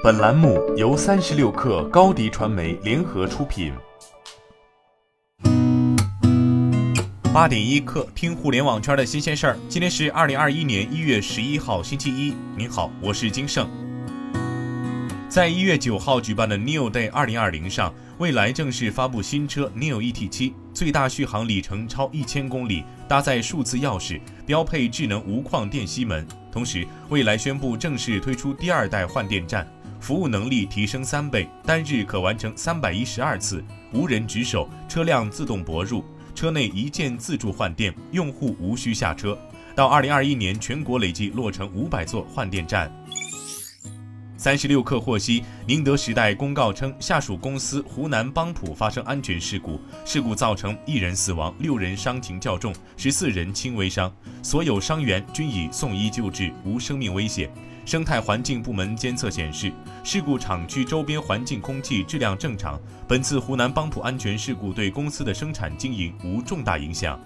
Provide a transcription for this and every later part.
本栏目由三十六氪高低传媒联合出品。八点一刻，听互联网圈的新鲜事儿。今天是二零二一年一月十一号，星期一。您好，我是金盛。在一月九号举办的 Neo Day 二零二零上，蔚来正式发布新车 Neo ET 七，最大续航里程超一千公里，搭载数字钥匙，标配智能无框电吸门。同时，蔚来宣布正式推出第二代换电站，服务能力提升三倍，单日可完成三百一十二次，无人值守，车辆自动泊入，车内一键自助换电，用户无需下车。到二零二一年，全国累计落成五百座换电站。三十六氪获悉，宁德时代公告称，下属公司湖南邦普发生安全事故，事故造成一人死亡，六人伤情较重，十四人轻微伤，所有伤员均已送医救治，无生命危险。生态环境部门监测显示，事故厂区周边环境空气质量正常。本次湖南邦普安全事故对公司的生产经营无重大影响。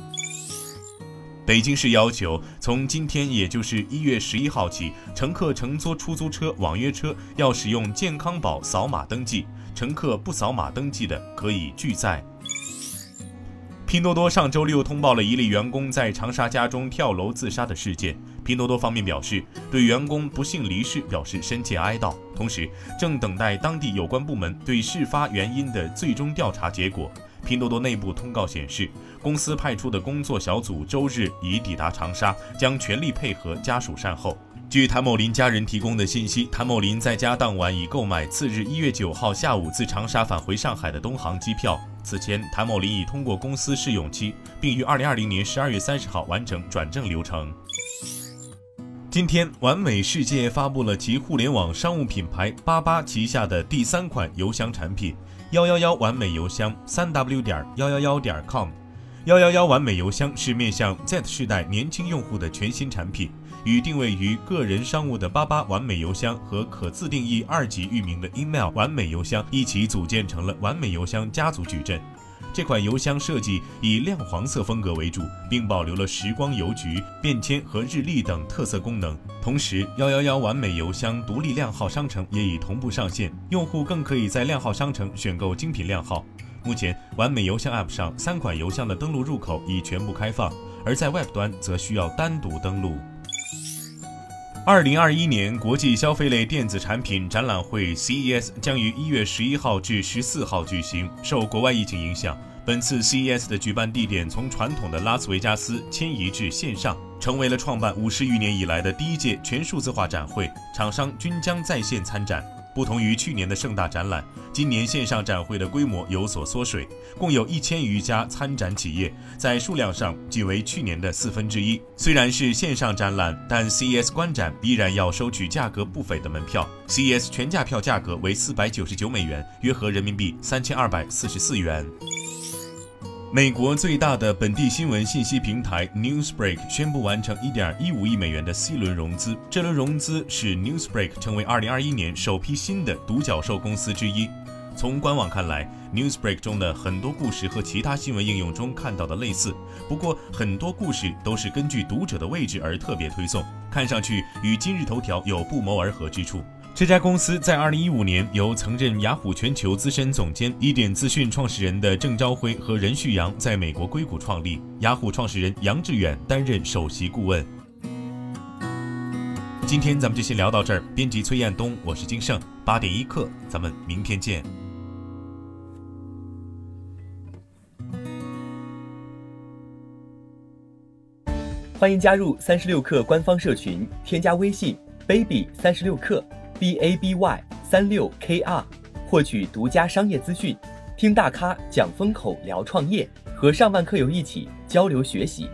北京市要求，从今天，也就是一月十一号起，乘客乘坐出租车、网约车要使用健康宝扫码登记，乘客不扫码登记的可以拒载。拼多多上周六通报了一例员工在长沙家中跳楼自杀的事件。拼多多方面表示，对员工不幸离世表示深切哀悼，同时正等待当地有关部门对事发原因的最终调查结果。拼多多内部通告显示，公司派出的工作小组周日已抵达长沙，将全力配合家属善后。据谭某林家人提供的信息，谭某林在家当晚已购买次日一月九号下午自长沙返回上海的东航机票。此前，谭某林已通过公司试用期，并于二零二零年十二月三十号完成转正流程。今天，完美世界发布了其互联网商务品牌八八旗下的第三款邮箱产品。幺幺幺完美邮箱，三 w 点幺幺幺点 com。幺幺幺完美邮箱是面向 Z 世代年轻用户的全新产品，与定位于个人商务的八八完美邮箱和可自定义二级域名的 email 完美邮箱一起组建成了完美邮箱家族矩阵。这款邮箱设计以亮黄色风格为主，并保留了时光邮局、便签和日历等特色功能。同时，幺幺幺完美邮箱独立靓号商城也已同步上线，用户更可以在靓号商城选购精品靓号。目前，完美邮箱 App 上三款邮箱的登录入口已全部开放，而在 Web 端则需要单独登录。二零二一年国际消费类电子产品展览会 CES 将于一月十一号至十四号举行。受国外疫情影响，本次 CES 的举办地点从传统的拉斯维加斯迁移至线上，成为了创办五十余年以来的第一届全数字化展会。厂商均将在线参展。不同于去年的盛大展览，今年线上展会的规模有所缩水，共有一千余家参展企业，在数量上仅为去年的四分之一。虽然是线上展览，但 CES 观展依然要收取价格不菲的门票。CES 全价票价格为四百九十九美元，约合人民币三千二百四十四元。美国最大的本地新闻信息平台 Newsbreak 宣布完成1.15亿美元的 C 轮融资。这轮融资使 Newsbreak 成为2021年首批新的独角兽公司之一。从官网看来，Newsbreak 中的很多故事和其他新闻应用中看到的类似，不过很多故事都是根据读者的位置而特别推送，看上去与今日头条有不谋而合之处。这家公司在2015年由曾任雅虎全球资深总监、一点资讯创始人的郑朝辉和任旭阳在美国硅谷创立。雅虎创始人杨致远担任首席顾问。今天咱们就先聊到这儿。编辑崔彦东，我是金盛。八点一刻，咱们明天见。欢迎加入三十六氪官方社群，添加微信 baby 三十六氪。B a b y 三六 k r 获取独家商业资讯，听大咖讲风口，聊创业，和上万客友一起交流学习。